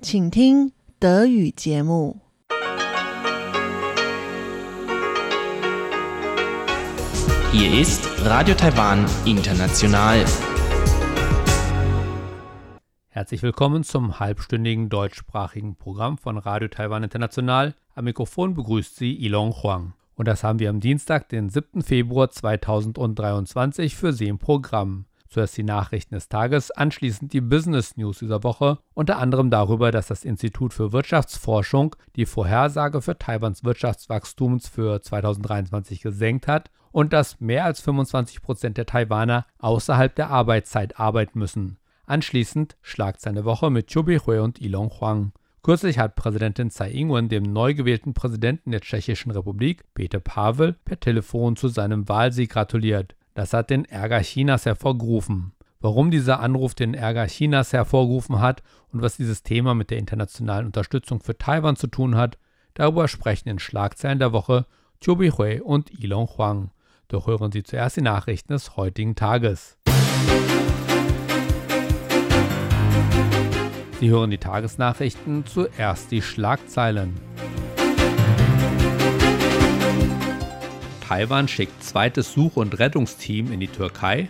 请听德语节目。Hier ist Radio Taiwan International. Herzlich willkommen zum halbstündigen deutschsprachigen Programm von Radio Taiwan International. Am Mikrofon begrüßt Sie Ilon Huang. Und das haben wir am Dienstag, den 7. Februar 2023 für Sie im Programm. Zuerst die Nachrichten des Tages, anschließend die Business News dieser Woche, unter anderem darüber, dass das Institut für Wirtschaftsforschung die Vorhersage für Taiwans Wirtschaftswachstums für 2023 gesenkt hat und dass mehr als 25 Prozent der Taiwaner außerhalb der Arbeitszeit arbeiten müssen. Anschließend Schlagzeilen der Woche mit Chubi Hui und Ilon Huang. Kürzlich hat Präsidentin Tsai Ing-wen dem neu gewählten Präsidenten der Tschechischen Republik, Peter Pavel, per Telefon zu seinem Wahlsieg gratuliert. Das hat den Ärger Chinas hervorgerufen. Warum dieser Anruf den Ärger Chinas hervorgerufen hat und was dieses Thema mit der internationalen Unterstützung für Taiwan zu tun hat, darüber sprechen in Schlagzeilen der Woche Chobi Hui und Ilon Huang. Doch hören Sie zuerst die Nachrichten des heutigen Tages. Sie hören die Tagesnachrichten, zuerst die Schlagzeilen. Taiwan schickt zweites Such- und Rettungsteam in die Türkei.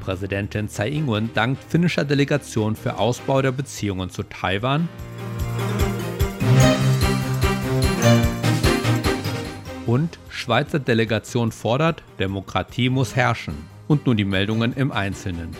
Präsidentin Tsai Ing-wen dankt finnischer Delegation für Ausbau der Beziehungen zu Taiwan. Und Schweizer Delegation fordert, Demokratie muss herrschen. Und nun die Meldungen im Einzelnen.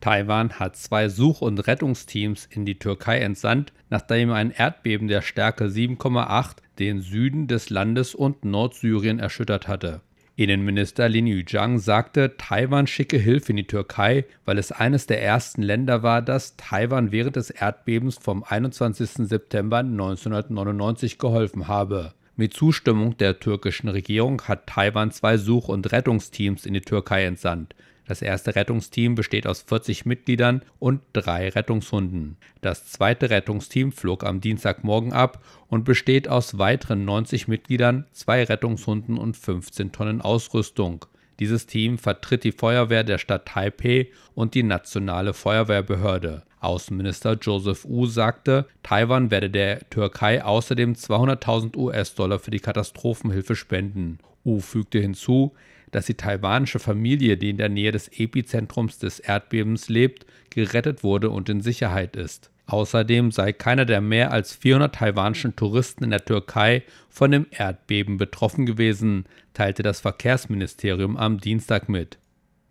Taiwan hat zwei Such- und Rettungsteams in die Türkei entsandt, nachdem ein Erdbeben der Stärke 7,8 den Süden des Landes und Nordsyrien erschüttert hatte. Innenminister Lin Yuzhang sagte, Taiwan schicke Hilfe in die Türkei, weil es eines der ersten Länder war, das Taiwan während des Erdbebens vom 21. September 1999 geholfen habe. Mit Zustimmung der türkischen Regierung hat Taiwan zwei Such- und Rettungsteams in die Türkei entsandt. Das erste Rettungsteam besteht aus 40 Mitgliedern und drei Rettungshunden. Das zweite Rettungsteam flog am Dienstagmorgen ab und besteht aus weiteren 90 Mitgliedern, zwei Rettungshunden und 15 Tonnen Ausrüstung. Dieses Team vertritt die Feuerwehr der Stadt Taipei und die nationale Feuerwehrbehörde. Außenminister Joseph Wu sagte, Taiwan werde der Türkei außerdem 200.000 US-Dollar für die Katastrophenhilfe spenden. Wu fügte hinzu, dass die taiwanische Familie, die in der Nähe des Epizentrums des Erdbebens lebt, gerettet wurde und in Sicherheit ist. Außerdem sei keiner der mehr als 400 taiwanischen Touristen in der Türkei von dem Erdbeben betroffen gewesen, teilte das Verkehrsministerium am Dienstag mit.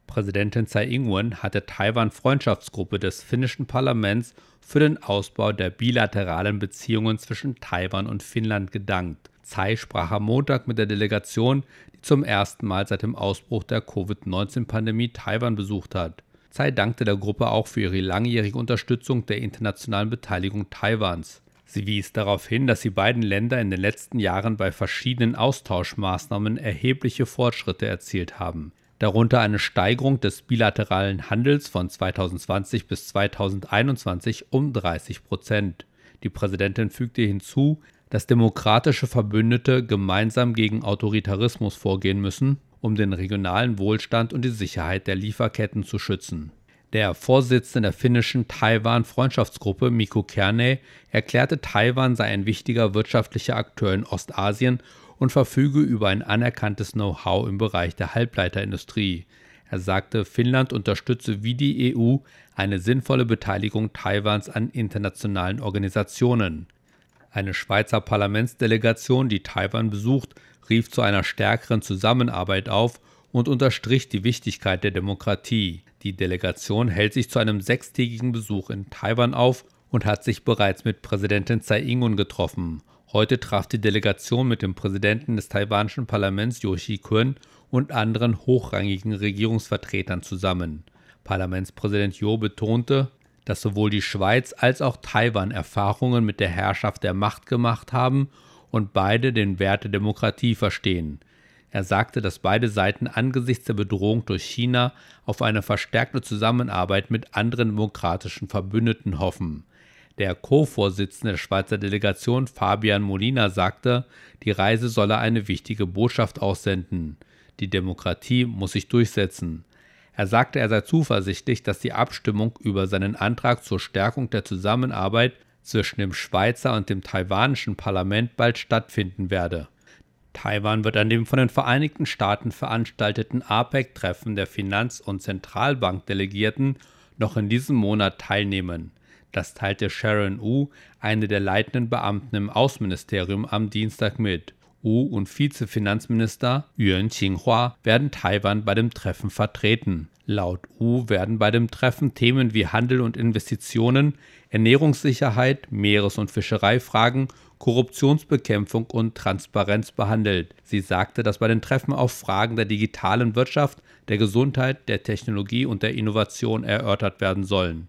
Präsidentin Tsai Ing-wen hat der Taiwan-Freundschaftsgruppe des finnischen Parlaments für den Ausbau der bilateralen Beziehungen zwischen Taiwan und Finnland gedankt. Tsai sprach am Montag mit der Delegation, zum ersten Mal seit dem Ausbruch der Covid-19-Pandemie Taiwan besucht hat. Tsai dankte der Gruppe auch für ihre langjährige Unterstützung der internationalen Beteiligung Taiwans. Sie wies darauf hin, dass die beiden Länder in den letzten Jahren bei verschiedenen Austauschmaßnahmen erhebliche Fortschritte erzielt haben, darunter eine Steigerung des bilateralen Handels von 2020 bis 2021 um 30 Prozent. Die Präsidentin fügte hinzu, dass demokratische Verbündete gemeinsam gegen Autoritarismus vorgehen müssen, um den regionalen Wohlstand und die Sicherheit der Lieferketten zu schützen. Der Vorsitzende der finnischen Taiwan-Freundschaftsgruppe, Mikko Kerne, erklärte, Taiwan sei ein wichtiger wirtschaftlicher Akteur in Ostasien und verfüge über ein anerkanntes Know-how im Bereich der Halbleiterindustrie. Er sagte, Finnland unterstütze wie die EU eine sinnvolle Beteiligung Taiwans an internationalen Organisationen. Eine Schweizer Parlamentsdelegation, die Taiwan besucht, rief zu einer stärkeren Zusammenarbeit auf und unterstrich die Wichtigkeit der Demokratie. Die Delegation hält sich zu einem sechstägigen Besuch in Taiwan auf und hat sich bereits mit Präsidentin Tsai Ing-wen getroffen. Heute traf die Delegation mit dem Präsidenten des taiwanischen Parlaments Yoshi Kun und anderen hochrangigen Regierungsvertretern zusammen. Parlamentspräsident Jo betonte, dass sowohl die Schweiz als auch Taiwan Erfahrungen mit der Herrschaft der Macht gemacht haben und beide den Wert der Demokratie verstehen. Er sagte, dass beide Seiten angesichts der Bedrohung durch China auf eine verstärkte Zusammenarbeit mit anderen demokratischen Verbündeten hoffen. Der Co-Vorsitzende der Schweizer Delegation Fabian Molina sagte, die Reise solle eine wichtige Botschaft aussenden. Die Demokratie muss sich durchsetzen. Er sagte, er sei zuversichtlich, dass die Abstimmung über seinen Antrag zur Stärkung der Zusammenarbeit zwischen dem Schweizer und dem taiwanischen Parlament bald stattfinden werde. Taiwan wird an dem von den Vereinigten Staaten veranstalteten APEC-Treffen der Finanz- und Zentralbankdelegierten noch in diesem Monat teilnehmen. Das teilte Sharon Wu, eine der leitenden Beamten im Außenministerium, am Dienstag mit. Wu und Vizefinanzminister Yuan Qinghua werden Taiwan bei dem Treffen vertreten. Laut Wu werden bei dem Treffen Themen wie Handel und Investitionen, Ernährungssicherheit, Meeres- und Fischereifragen, Korruptionsbekämpfung und Transparenz behandelt. Sie sagte, dass bei den Treffen auch Fragen der digitalen Wirtschaft, der Gesundheit, der Technologie und der Innovation erörtert werden sollen.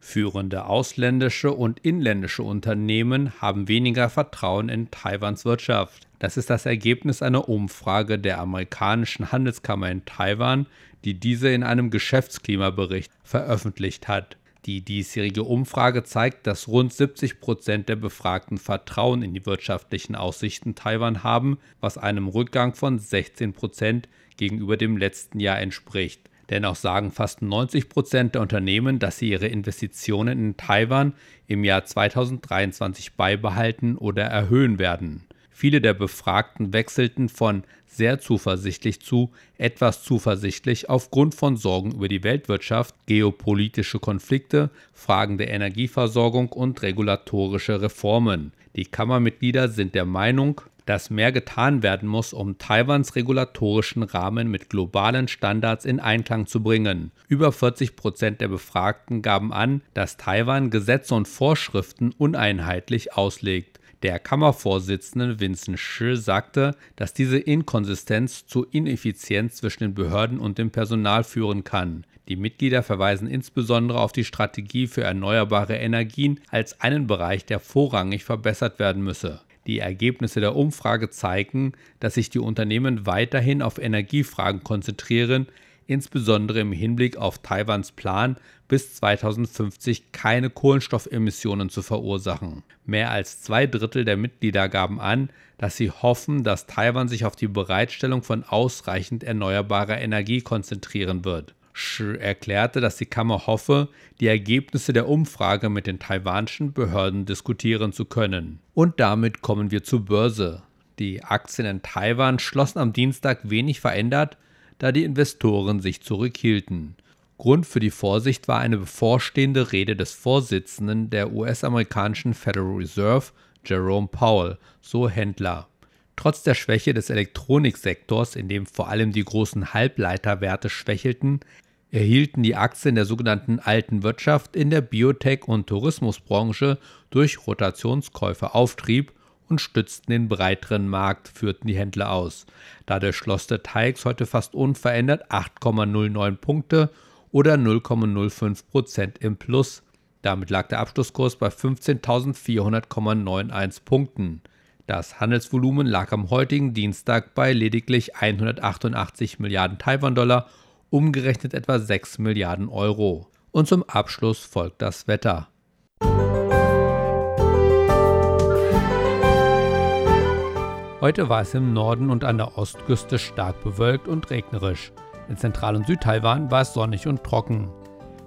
Führende ausländische und inländische Unternehmen haben weniger Vertrauen in Taiwans Wirtschaft. Das ist das Ergebnis einer Umfrage der amerikanischen Handelskammer in Taiwan, die diese in einem Geschäftsklimabericht veröffentlicht hat. Die diesjährige Umfrage zeigt, dass rund 70 Prozent der Befragten Vertrauen in die wirtschaftlichen Aussichten Taiwan haben, was einem Rückgang von 16 Prozent gegenüber dem letzten Jahr entspricht. Dennoch sagen fast 90 Prozent der Unternehmen, dass sie ihre Investitionen in Taiwan im Jahr 2023 beibehalten oder erhöhen werden. Viele der Befragten wechselten von sehr zuversichtlich zu etwas zuversichtlich aufgrund von Sorgen über die Weltwirtschaft, geopolitische Konflikte, Fragen der Energieversorgung und regulatorische Reformen. Die Kammermitglieder sind der Meinung, dass mehr getan werden muss, um Taiwans regulatorischen Rahmen mit globalen Standards in Einklang zu bringen. Über 40 Prozent der Befragten gaben an, dass Taiwan Gesetze und Vorschriften uneinheitlich auslegt. Der Kammervorsitzende Vincent Shi sagte, dass diese Inkonsistenz zu Ineffizienz zwischen den Behörden und dem Personal führen kann. Die Mitglieder verweisen insbesondere auf die Strategie für erneuerbare Energien als einen Bereich, der vorrangig verbessert werden müsse. Die Ergebnisse der Umfrage zeigen, dass sich die Unternehmen weiterhin auf Energiefragen konzentrieren, insbesondere im Hinblick auf Taiwans Plan, bis 2050 keine Kohlenstoffemissionen zu verursachen. Mehr als zwei Drittel der Mitglieder gaben an, dass sie hoffen, dass Taiwan sich auf die Bereitstellung von ausreichend erneuerbarer Energie konzentrieren wird. Shi erklärte, dass die Kammer hoffe, die Ergebnisse der Umfrage mit den taiwanischen Behörden diskutieren zu können. Und damit kommen wir zur Börse. Die Aktien in Taiwan schlossen am Dienstag wenig verändert, da die Investoren sich zurückhielten. Grund für die Vorsicht war eine bevorstehende Rede des Vorsitzenden der US-amerikanischen Federal Reserve, Jerome Powell, so Händler. Trotz der Schwäche des Elektroniksektors, in dem vor allem die großen Halbleiterwerte schwächelten, erhielten die Aktien der sogenannten alten Wirtschaft in der Biotech- und Tourismusbranche durch Rotationskäufe Auftrieb und stützten den breiteren Markt, führten die Händler aus. Dadurch schloss der TAIX heute fast unverändert 8,09 Punkte oder 0,05 Prozent im Plus. Damit lag der Abschlusskurs bei 15.400,91 Punkten. Das Handelsvolumen lag am heutigen Dienstag bei lediglich 188 Milliarden Taiwan-Dollar, umgerechnet etwa 6 Milliarden Euro. Und zum Abschluss folgt das Wetter. Heute war es im Norden und an der Ostküste stark bewölkt und regnerisch. In Zentral- und Südtaiwan war es sonnig und trocken.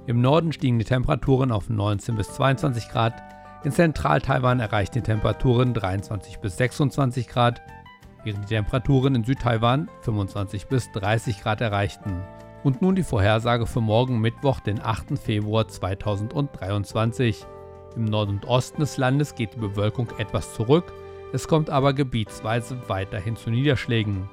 Im Norden stiegen die Temperaturen auf 19 bis 22 Grad, in Zentral-Taiwan erreichten die Temperaturen 23 bis 26 Grad, während die Temperaturen in Südtaiwan 25 bis 30 Grad erreichten. Und nun die Vorhersage für morgen Mittwoch, den 8. Februar 2023. Im Norden und Osten des Landes geht die Bewölkung etwas zurück es kommt aber gebietsweise weiterhin zu Niederschlägen.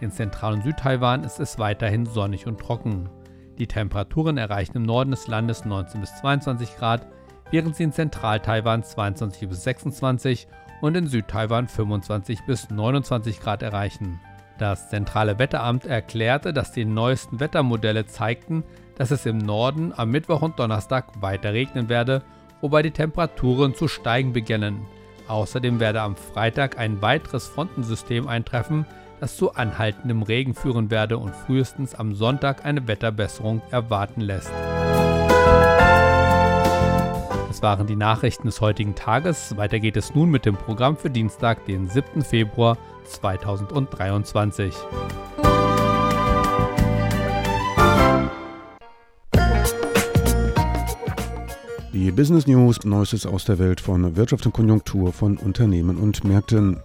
In Zentral- und Südtaiwan ist es weiterhin sonnig und trocken. Die Temperaturen erreichen im Norden des Landes 19 bis 22 Grad, während sie in Zentral-Taiwan 22 bis 26 und in Südtaiwan 25 bis 29 Grad erreichen. Das zentrale Wetteramt erklärte, dass die neuesten Wettermodelle zeigten, dass es im Norden am Mittwoch und Donnerstag weiter regnen werde, wobei die Temperaturen zu steigen beginnen. Außerdem werde am Freitag ein weiteres Frontensystem eintreffen, das zu anhaltendem Regen führen werde und frühestens am Sonntag eine Wetterbesserung erwarten lässt. Das waren die Nachrichten des heutigen Tages. Weiter geht es nun mit dem Programm für Dienstag, den 7. Februar 2023. Die Business News, Neuestes aus der Welt von Wirtschaft und Konjunktur von Unternehmen und Märkten.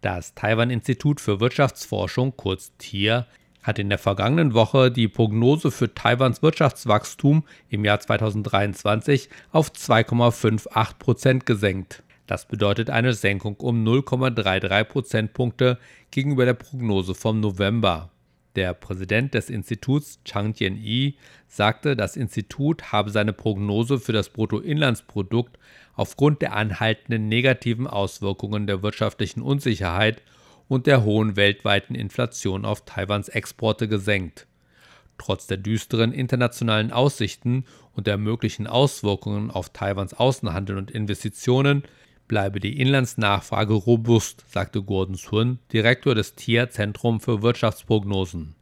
Das Taiwan-Institut für Wirtschaftsforschung, kurz TIR, hat in der vergangenen Woche die Prognose für Taiwans Wirtschaftswachstum im Jahr 2023 auf 2,58 Prozent gesenkt. Das bedeutet eine Senkung um 0,33 Prozentpunkte gegenüber der Prognose vom November. Der Präsident des Instituts, Chang Tian-yi, sagte, das Institut habe seine Prognose für das Bruttoinlandsprodukt aufgrund der anhaltenden negativen Auswirkungen der wirtschaftlichen Unsicherheit und der hohen weltweiten Inflation auf Taiwans Exporte gesenkt. Trotz der düsteren internationalen Aussichten und der möglichen Auswirkungen auf Taiwans Außenhandel und Investitionen bleibe die Inlandsnachfrage robust, sagte Gordon Sun, Direktor des TIA Zentrum für Wirtschaftsprognosen.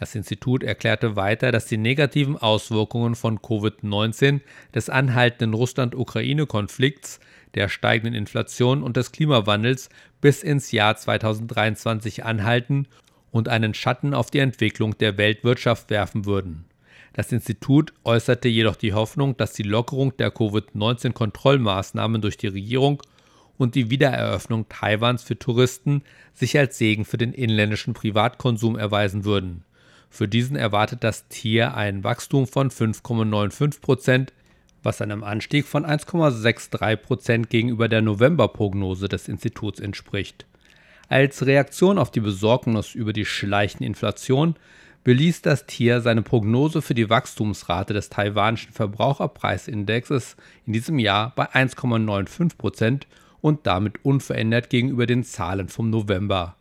Das Institut erklärte weiter, dass die negativen Auswirkungen von Covid-19, des anhaltenden Russland-Ukraine-Konflikts, der steigenden Inflation und des Klimawandels bis ins Jahr 2023 anhalten und einen Schatten auf die Entwicklung der Weltwirtschaft werfen würden. Das Institut äußerte jedoch die Hoffnung, dass die Lockerung der Covid-19-Kontrollmaßnahmen durch die Regierung und die Wiedereröffnung Taiwans für Touristen sich als Segen für den inländischen Privatkonsum erweisen würden. Für diesen erwartet das Tier ein Wachstum von 5,95 Prozent, was einem Anstieg von 1,63 Prozent gegenüber der Novemberprognose des Instituts entspricht. Als Reaktion auf die Besorgnis über die schleichende Inflation beließ das Tier seine Prognose für die Wachstumsrate des taiwanischen Verbraucherpreisindexes in diesem Jahr bei 1,95 Prozent und damit unverändert gegenüber den Zahlen vom November.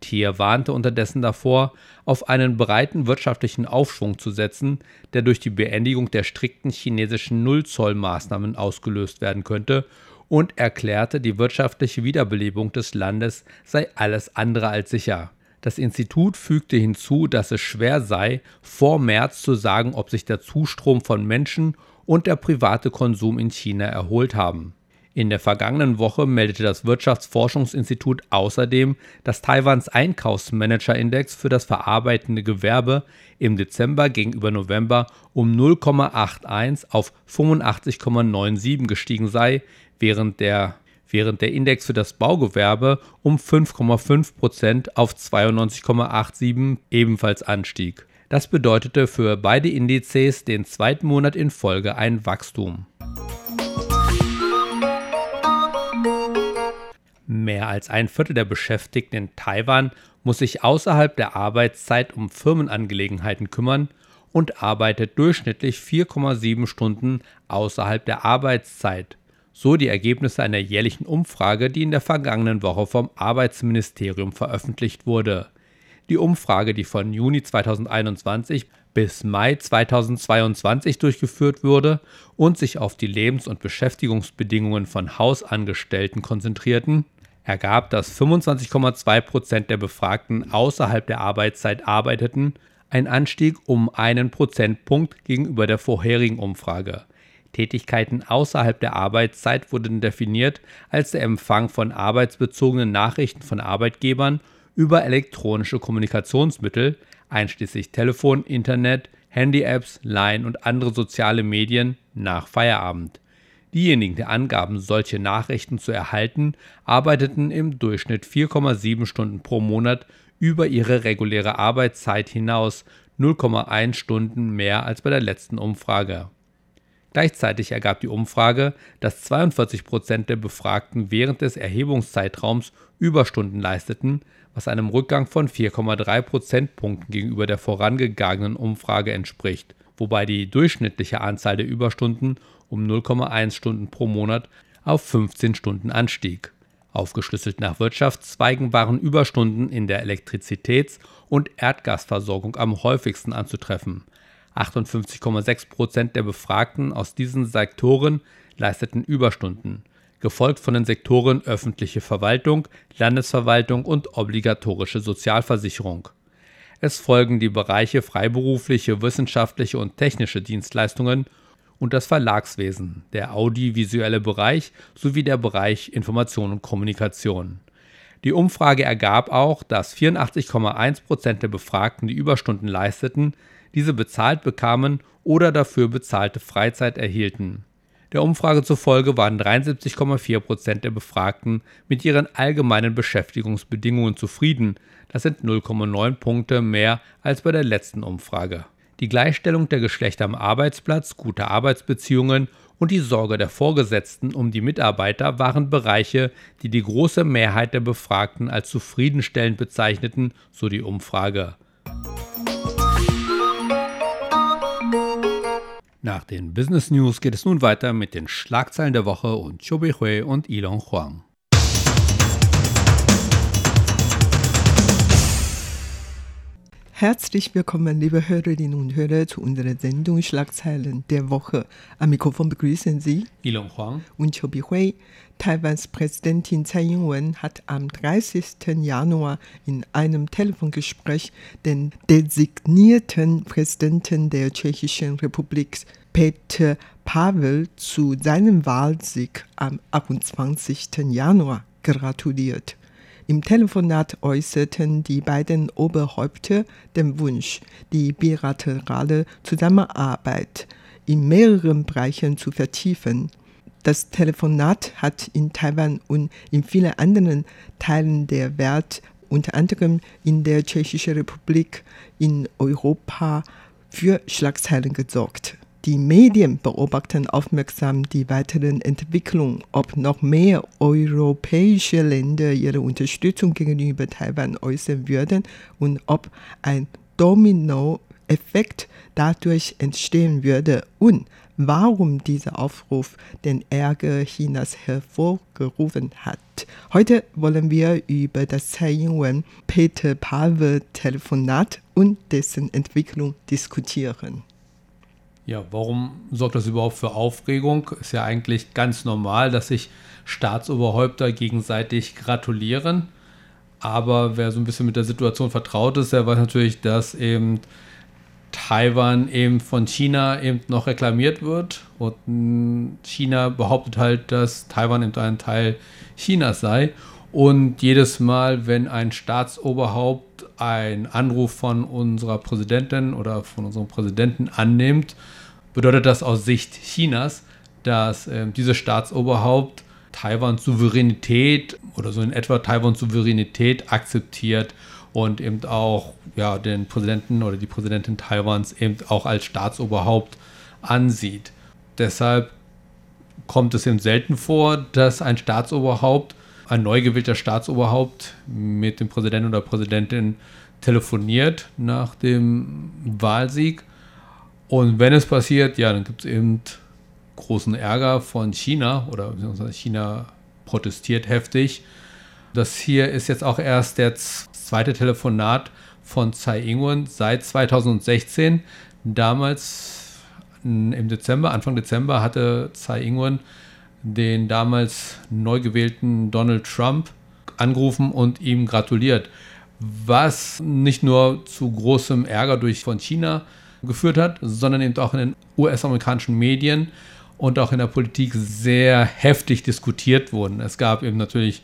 Thier warnte unterdessen davor, auf einen breiten wirtschaftlichen Aufschwung zu setzen, der durch die Beendigung der strikten chinesischen Nullzollmaßnahmen ausgelöst werden könnte und erklärte, die wirtschaftliche Wiederbelebung des Landes sei alles andere als sicher. Das Institut fügte hinzu, dass es schwer sei, vor März zu sagen, ob sich der Zustrom von Menschen und der private Konsum in China erholt haben. In der vergangenen Woche meldete das Wirtschaftsforschungsinstitut außerdem, dass Taiwans Einkaufsmanager-Index für das verarbeitende Gewerbe im Dezember gegenüber November um 0,81 auf 85,97 gestiegen sei, während der während der Index für das Baugewerbe um 5,5 Prozent auf 92,87 ebenfalls anstieg. Das bedeutete für beide Indizes den zweiten Monat in Folge ein Wachstum. Mehr als ein Viertel der Beschäftigten in Taiwan muss sich außerhalb der Arbeitszeit um Firmenangelegenheiten kümmern und arbeitet durchschnittlich 4,7 Stunden außerhalb der Arbeitszeit so die Ergebnisse einer jährlichen Umfrage, die in der vergangenen Woche vom Arbeitsministerium veröffentlicht wurde. Die Umfrage, die von Juni 2021 bis Mai 2022 durchgeführt wurde und sich auf die Lebens- und Beschäftigungsbedingungen von Hausangestellten konzentrierten, ergab, dass 25,2 Prozent der Befragten außerhalb der Arbeitszeit arbeiteten, ein Anstieg um einen Prozentpunkt gegenüber der vorherigen Umfrage. Tätigkeiten außerhalb der Arbeitszeit wurden definiert als der Empfang von arbeitsbezogenen Nachrichten von Arbeitgebern über elektronische Kommunikationsmittel, einschließlich Telefon, Internet, Handy-Apps, Line und andere soziale Medien, nach Feierabend. Diejenigen, die angaben, solche Nachrichten zu erhalten, arbeiteten im Durchschnitt 4,7 Stunden pro Monat über ihre reguläre Arbeitszeit hinaus, 0,1 Stunden mehr als bei der letzten Umfrage. Gleichzeitig ergab die Umfrage, dass 42 Prozent der Befragten während des Erhebungszeitraums Überstunden leisteten, was einem Rückgang von 4,3 Prozentpunkten gegenüber der vorangegangenen Umfrage entspricht, wobei die durchschnittliche Anzahl der Überstunden um 0,1 Stunden pro Monat auf 15 Stunden anstieg. Aufgeschlüsselt nach Wirtschaftszweigen waren Überstunden in der Elektrizitäts- und Erdgasversorgung am häufigsten anzutreffen. 58,6 Prozent der Befragten aus diesen Sektoren leisteten Überstunden, gefolgt von den Sektoren öffentliche Verwaltung, Landesverwaltung und obligatorische Sozialversicherung. Es folgen die Bereiche freiberufliche, wissenschaftliche und technische Dienstleistungen und das Verlagswesen, der audiovisuelle Bereich sowie der Bereich Information und Kommunikation. Die Umfrage ergab auch, dass 84,1 Prozent der Befragten, die Überstunden leisteten, diese bezahlt bekamen oder dafür bezahlte Freizeit erhielten. Der Umfrage zufolge waren 73,4 Prozent der Befragten mit ihren allgemeinen Beschäftigungsbedingungen zufrieden. Das sind 0,9 Punkte mehr als bei der letzten Umfrage. Die Gleichstellung der Geschlechter am Arbeitsplatz, gute Arbeitsbeziehungen und die Sorge der Vorgesetzten um die Mitarbeiter waren Bereiche, die die große Mehrheit der Befragten als zufriedenstellend bezeichneten, so die Umfrage. Nach den Business News geht es nun weiter mit den Schlagzeilen der Woche und Chobi Beihui und Ilon Huang. Herzlich willkommen, liebe Hörerinnen und Hörer, zu unserer Sendung Schlagzeilen der Woche. Am Mikrofon begrüßen Sie Ilon Huang und Chobi Hui. Taiwans Präsidentin Tsai Ing-wen hat am 30. Januar in einem Telefongespräch den designierten Präsidenten der Tschechischen Republik Peter Pavel zu seinem Wahlsieg am 28. Januar gratuliert. Im Telefonat äußerten die beiden Oberhäupter den Wunsch, die bilaterale Zusammenarbeit in mehreren Bereichen zu vertiefen. Das Telefonat hat in Taiwan und in vielen anderen Teilen der Welt, unter anderem in der Tschechischen Republik, in Europa, für Schlagzeilen gesorgt. Die Medien beobachten aufmerksam die weiteren Entwicklungen, ob noch mehr europäische Länder ihre Unterstützung gegenüber Taiwan äußern würden und ob ein Domino-Effekt dadurch entstehen würde und warum dieser Aufruf den Ärger Chinas hervorgerufen hat. Heute wollen wir über das Tsai Ing-wen-Peter Pavel-Telefonat und dessen Entwicklung diskutieren. Ja, warum sorgt das überhaupt für Aufregung? Ist ja eigentlich ganz normal, dass sich Staatsoberhäupter gegenseitig gratulieren. Aber wer so ein bisschen mit der Situation vertraut ist, der weiß natürlich, dass eben Taiwan eben von China eben noch reklamiert wird. Und China behauptet halt, dass Taiwan eben ein Teil Chinas sei. Und jedes Mal, wenn ein Staatsoberhaupt einen Anruf von unserer Präsidentin oder von unserem Präsidenten annimmt, bedeutet das aus Sicht Chinas, dass äh, dieses Staatsoberhaupt Taiwans Souveränität oder so in etwa Taiwans Souveränität akzeptiert und eben auch ja, den Präsidenten oder die Präsidentin Taiwans eben auch als Staatsoberhaupt ansieht. Deshalb kommt es eben selten vor, dass ein Staatsoberhaupt ein neu gewählter Staatsoberhaupt mit dem Präsidenten oder Präsidentin telefoniert nach dem Wahlsieg. Und wenn es passiert, ja, dann gibt es eben großen Ärger von China oder China protestiert heftig. Das hier ist jetzt auch erst der zweite Telefonat von Tsai Ing-wen seit 2016. Damals im Dezember, Anfang Dezember, hatte Tsai Ing-wen den damals neu gewählten Donald Trump angerufen und ihm gratuliert, was nicht nur zu großem Ärger durch von China geführt hat, sondern eben auch in den US-amerikanischen Medien und auch in der Politik sehr heftig diskutiert wurden. Es gab eben natürlich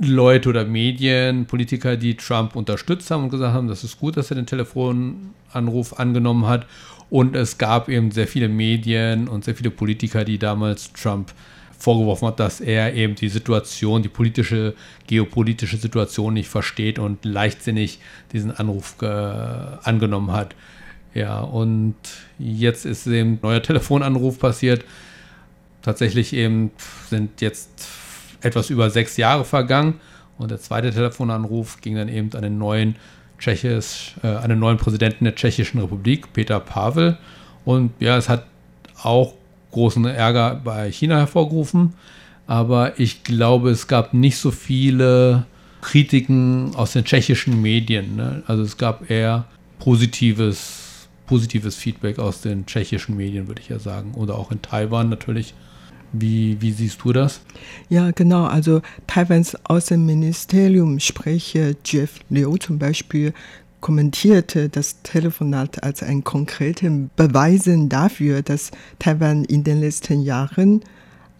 Leute oder Medien, Politiker, die Trump unterstützt haben und gesagt haben, das ist gut, dass er den Telefonanruf angenommen hat. Und es gab eben sehr viele Medien und sehr viele Politiker, die damals Trump vorgeworfen hat, dass er eben die Situation, die politische, geopolitische Situation nicht versteht und leichtsinnig diesen Anruf äh, angenommen hat. Ja, und jetzt ist eben ein neuer Telefonanruf passiert. Tatsächlich eben sind jetzt etwas über sechs Jahre vergangen und der zweite Telefonanruf ging dann eben an den neuen Tschechisch, äh, an den neuen Präsidenten der Tschechischen Republik, Peter Pavel. Und ja, es hat auch großen Ärger bei China hervorgerufen. Aber ich glaube, es gab nicht so viele Kritiken aus den tschechischen Medien. Ne? Also es gab eher positives, positives Feedback aus den tschechischen Medien, würde ich ja sagen. Oder auch in Taiwan natürlich. Wie, wie siehst du das? Ja, genau. Also Taiwans Außenministerium Sprecher Jeff Liu zum Beispiel kommentierte das Telefonat als ein konkreten Beweisen dafür, dass Taiwan in den letzten Jahren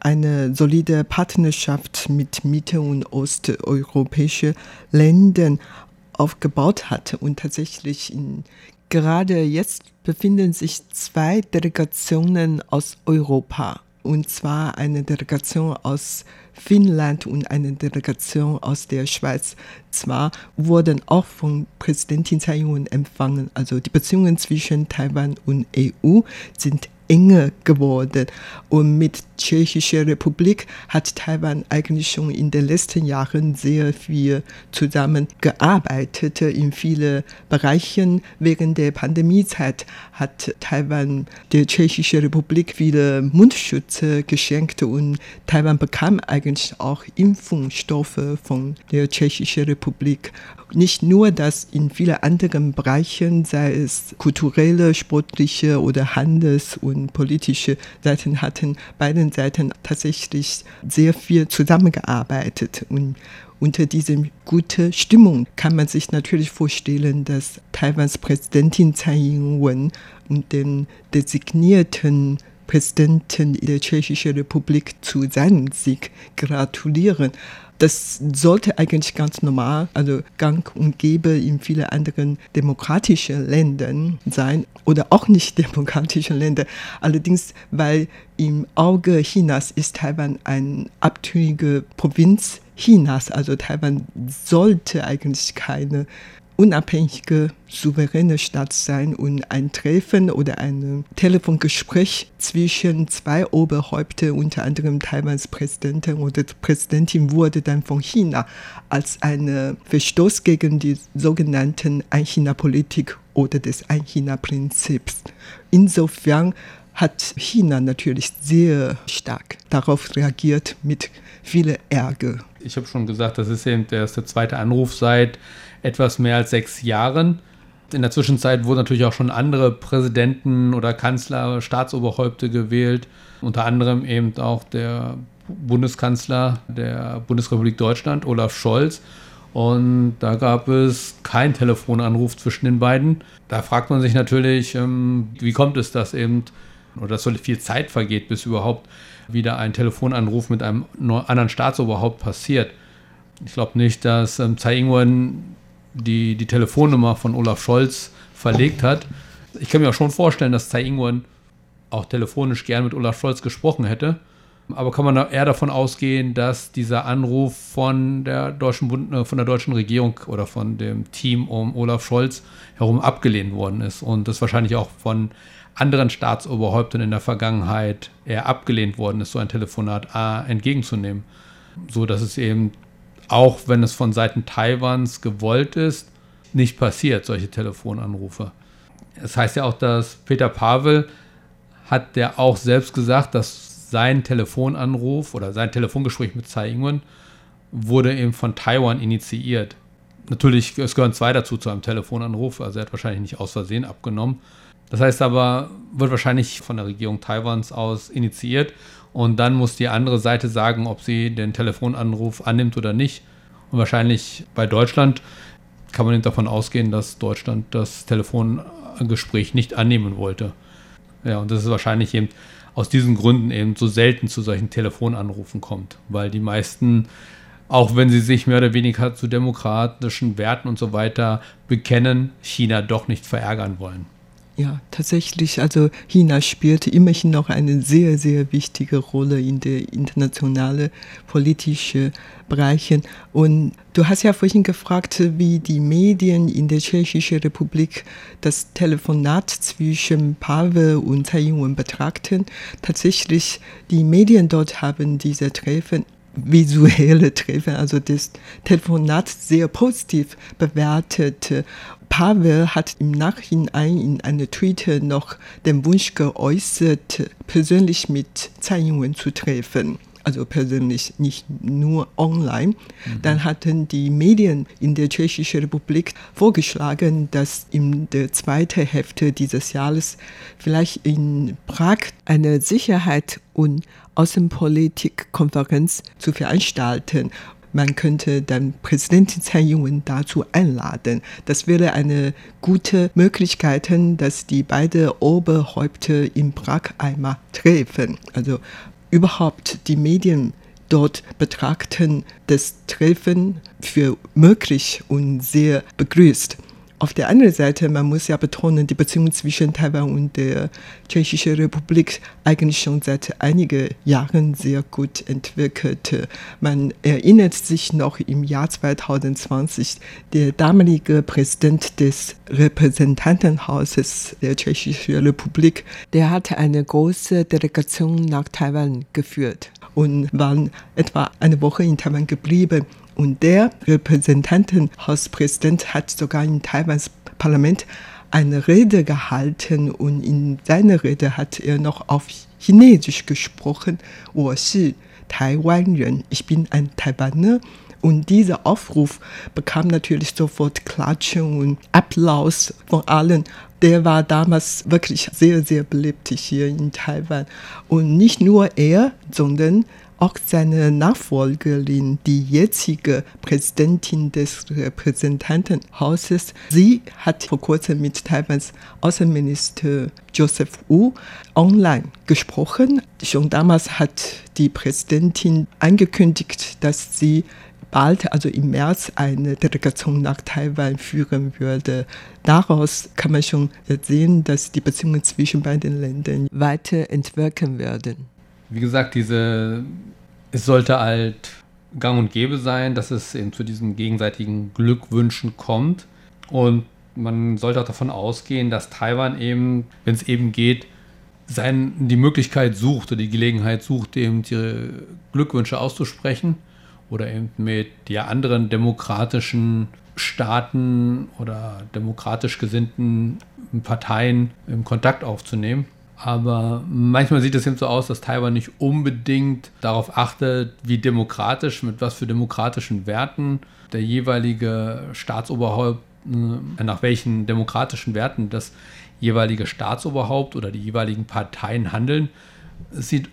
eine solide Partnerschaft mit mitte- und osteuropäischen Ländern aufgebaut hat. Und tatsächlich in, gerade jetzt befinden sich zwei Delegationen aus Europa. Und zwar eine Delegation aus Finnland und eine Delegation aus der Schweiz. Zwar wurden auch von Präsidentin Tsai Ing-wen empfangen. Also die Beziehungen zwischen Taiwan und EU sind enger geworden. Und mit Tschechischer Republik hat Taiwan eigentlich schon in den letzten Jahren sehr viel zusammengearbeitet in vielen Bereichen. Während der Pandemiezeit hat Taiwan der Tschechischen Republik viele Mundschütze geschenkt und Taiwan bekam eigentlich auch Impfungsstoffe von der Tschechischen Republik nicht nur das in vielen anderen Bereichen, sei es kulturelle, sportliche oder handels- und politische Seiten, hatten beiden Seiten tatsächlich sehr viel zusammengearbeitet. Und unter dieser guten Stimmung kann man sich natürlich vorstellen, dass Taiwans Präsidentin Tsai Ing-wen und den designierten Präsidenten der Tschechischen Republik zu seinem Sieg gratulieren. Das sollte eigentlich ganz normal, also gang und gäbe in vielen anderen demokratischen Ländern sein oder auch nicht demokratischen Ländern. Allerdings, weil im Auge Chinas ist Taiwan eine abtrünnige Provinz Chinas, also Taiwan sollte eigentlich keine unabhängige, souveräne Stadt sein und ein Treffen oder ein Telefongespräch zwischen zwei Oberhäuptern, unter anderem Taiwans Präsidentin oder Präsidentin, wurde dann von China als ein Verstoß gegen die sogenannten Ein-China-Politik oder des Ein-China-Prinzips. Insofern hat China natürlich sehr stark darauf reagiert mit viel Ärger. Ich habe schon gesagt, das ist eben der, der zweite Anruf seit etwas mehr als sechs Jahren. In der Zwischenzeit wurden natürlich auch schon andere Präsidenten oder Kanzler, Staatsoberhäupte gewählt, unter anderem eben auch der Bundeskanzler der Bundesrepublik Deutschland, Olaf Scholz. Und da gab es keinen Telefonanruf zwischen den beiden. Da fragt man sich natürlich, ähm, wie kommt es, dass eben, oder dass so viel Zeit vergeht, bis überhaupt wieder ein Telefonanruf mit einem anderen Staatsoberhaupt passiert. Ich glaube nicht, dass ähm, Tsai Ing-wen die, die Telefonnummer von Olaf Scholz verlegt hat. Ich kann mir auch schon vorstellen, dass Tsai Ing-wen auch telefonisch gern mit Olaf Scholz gesprochen hätte. Aber kann man eher davon ausgehen, dass dieser Anruf von der deutschen Bund, äh, von der deutschen Regierung oder von dem Team um Olaf Scholz herum abgelehnt worden ist und das wahrscheinlich auch von anderen Staatsoberhäuptern in der Vergangenheit eher abgelehnt worden ist, so ein Telefonat A, entgegenzunehmen. So dass es eben auch wenn es von Seiten Taiwans gewollt ist, nicht passiert, solche Telefonanrufe. Es das heißt ja auch, dass Peter Pavel hat der auch selbst gesagt, dass sein Telefonanruf oder sein Telefongespräch mit Tsai Ing-wen wurde eben von Taiwan initiiert. Natürlich, es gehören zwei dazu zu einem Telefonanruf, also er hat wahrscheinlich nicht aus Versehen abgenommen. Das heißt aber, wird wahrscheinlich von der Regierung Taiwans aus initiiert und dann muss die andere Seite sagen, ob sie den Telefonanruf annimmt oder nicht. Und wahrscheinlich bei Deutschland kann man davon ausgehen, dass Deutschland das Telefongespräch nicht annehmen wollte. Ja, und das ist wahrscheinlich eben aus diesen Gründen eben so selten zu solchen Telefonanrufen kommt, weil die meisten, auch wenn sie sich mehr oder weniger zu demokratischen Werten und so weiter bekennen, China doch nicht verärgern wollen. Ja, tatsächlich, also China spielt immerhin noch eine sehr, sehr wichtige Rolle in der internationalen politischen Bereichen. Und du hast ja vorhin gefragt, wie die Medien in der Tschechischen Republik das Telefonat zwischen Pavel und Tsai Ing-wen betrachten. Tatsächlich, die Medien dort haben diese Treffen visuelle Treffen, also das Telefonat sehr positiv bewertet. Pavel hat im Nachhinein in einer Twitter noch den Wunsch geäußert, persönlich mit Tsai Ing-wen zu treffen also persönlich nicht nur online. Mhm. Dann hatten die Medien in der Tschechischen Republik vorgeschlagen, dass in der zweiten Hälfte dieses Jahres vielleicht in Prag eine Sicherheit- und Außenpolitikkonferenz zu veranstalten. Man könnte dann Präsidentin Tsai Ing-wen dazu einladen. Das wäre eine gute Möglichkeit, dass die beiden Oberhäupter in Prag einmal treffen. Also überhaupt die Medien dort betrachten das Treffen für möglich und sehr begrüßt. Auf der anderen Seite, man muss ja betonen, die Beziehung zwischen Taiwan und der Tschechischen Republik eigentlich schon seit einigen Jahren sehr gut entwickelt. Man erinnert sich noch im Jahr 2020, der damalige Präsident des Repräsentantenhauses der Tschechischen Republik, der hatte eine große Delegation nach Taiwan geführt und waren etwa eine Woche in Taiwan geblieben. Und der Repräsentantenhauspräsident hat sogar in Taiwans Parlament eine Rede gehalten und in seiner Rede hat er noch auf Chinesisch gesprochen. Ich bin ein Taiwaner. Und dieser Aufruf bekam natürlich sofort Klatschen und Applaus von allen. Der war damals wirklich sehr, sehr beliebt hier in Taiwan. Und nicht nur er, sondern auch seine Nachfolgerin, die jetzige Präsidentin des Repräsentantenhauses, sie hat vor kurzem mit Taiwans Außenminister Joseph Wu online gesprochen. Schon damals hat die Präsidentin angekündigt, dass sie bald, also im März, eine Delegation nach Taiwan führen würde. Daraus kann man schon sehen, dass die Beziehungen zwischen beiden Ländern weiterentwickeln werden wie gesagt, diese, es sollte halt gang und gäbe sein, dass es eben zu diesen gegenseitigen Glückwünschen kommt. Und man sollte auch davon ausgehen, dass Taiwan eben, wenn es eben geht, sein, die Möglichkeit sucht oder die Gelegenheit sucht, eben ihre Glückwünsche auszusprechen oder eben mit ja, anderen demokratischen Staaten oder demokratisch gesinnten Parteien im Kontakt aufzunehmen. Aber manchmal sieht es eben so aus, dass Taiwan nicht unbedingt darauf achtet, wie demokratisch, mit was für demokratischen Werten der jeweilige Staatsoberhaupt, äh, nach welchen demokratischen Werten das jeweilige Staatsoberhaupt oder die jeweiligen Parteien handeln. Es sieht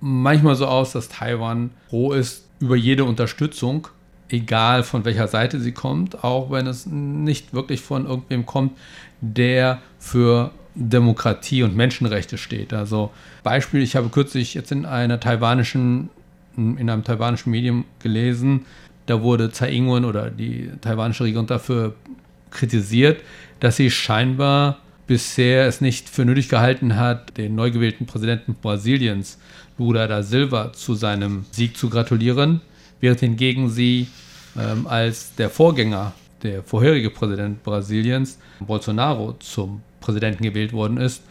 manchmal so aus, dass Taiwan froh ist über jede Unterstützung, egal von welcher Seite sie kommt, auch wenn es nicht wirklich von irgendwem kommt, der für Demokratie und Menschenrechte steht. Also Beispiel, ich habe kürzlich jetzt in einer taiwanischen, in einem taiwanischen Medium gelesen, da wurde Tsai Ing-wen oder die taiwanische Regierung dafür kritisiert, dass sie scheinbar bisher es nicht für nötig gehalten hat, den neu gewählten Präsidenten Brasiliens, Lula da Silva, zu seinem Sieg zu gratulieren, während hingegen sie ähm, als der Vorgänger, der vorherige Präsident Brasiliens, Bolsonaro, zum Präsidenten gewählt worden ist,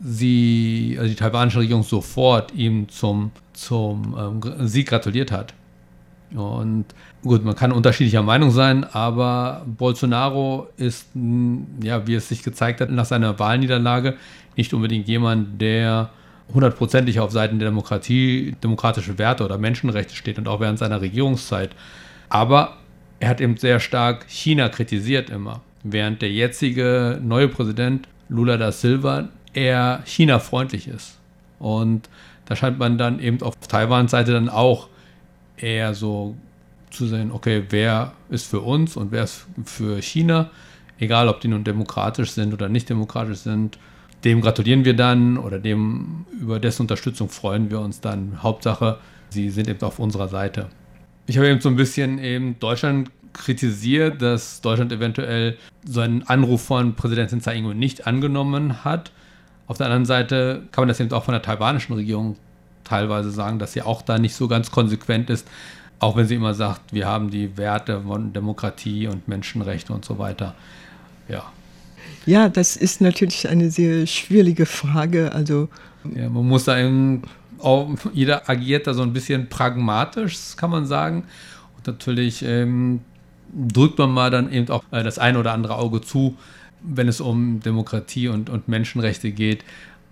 sie, also die taiwanische Regierung sofort ihm zum, zum ähm, Sieg gratuliert hat. Und gut, man kann unterschiedlicher Meinung sein, aber Bolsonaro ist, ja, wie es sich gezeigt hat, nach seiner Wahlniederlage nicht unbedingt jemand, der hundertprozentig auf Seiten der Demokratie, demokratische Werte oder Menschenrechte steht und auch während seiner Regierungszeit. Aber er hat eben sehr stark China kritisiert immer während der jetzige neue Präsident Lula da Silva eher China-freundlich ist. Und da scheint man dann eben auf Taiwans Seite dann auch eher so zu sehen, okay, wer ist für uns und wer ist für China, egal ob die nun demokratisch sind oder nicht demokratisch sind. Dem gratulieren wir dann oder dem über dessen Unterstützung freuen wir uns dann. Hauptsache, sie sind eben auf unserer Seite. Ich habe eben so ein bisschen eben Deutschland kritisiert, dass Deutschland eventuell so einen Anruf von Präsidentin Tsai Ing-wen nicht angenommen hat. Auf der anderen Seite kann man das eben auch von der taiwanischen Regierung teilweise sagen, dass sie auch da nicht so ganz konsequent ist, auch wenn sie immer sagt, wir haben die Werte von Demokratie und Menschenrechte und so weiter. Ja. Ja, das ist natürlich eine sehr schwierige Frage. Also ja, man muss da eben auch, jeder agiert da so ein bisschen pragmatisch, kann man sagen. Und natürlich ähm, drückt man mal dann eben auch äh, das eine oder andere Auge zu, wenn es um Demokratie und, und Menschenrechte geht,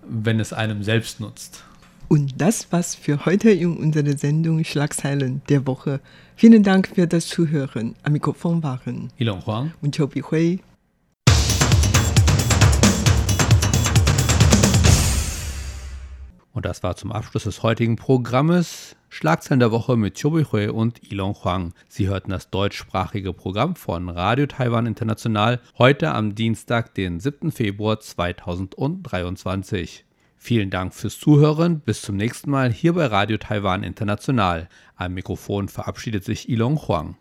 wenn es einem selbst nutzt. Und das war's für heute in unserer Sendung Schlagzeilen der Woche. Vielen Dank für das Zuhören. Am Mikrofon waren Ilon Huang und Chobi Hui. Und das war zum Abschluss des heutigen Programmes Schlagzeilen der Woche mit Chobi Hui und Ilon Huang. Sie hörten das deutschsprachige Programm von Radio Taiwan International heute am Dienstag, den 7. Februar 2023. Vielen Dank fürs Zuhören. Bis zum nächsten Mal hier bei Radio Taiwan International. Am Mikrofon verabschiedet sich Ilong Huang.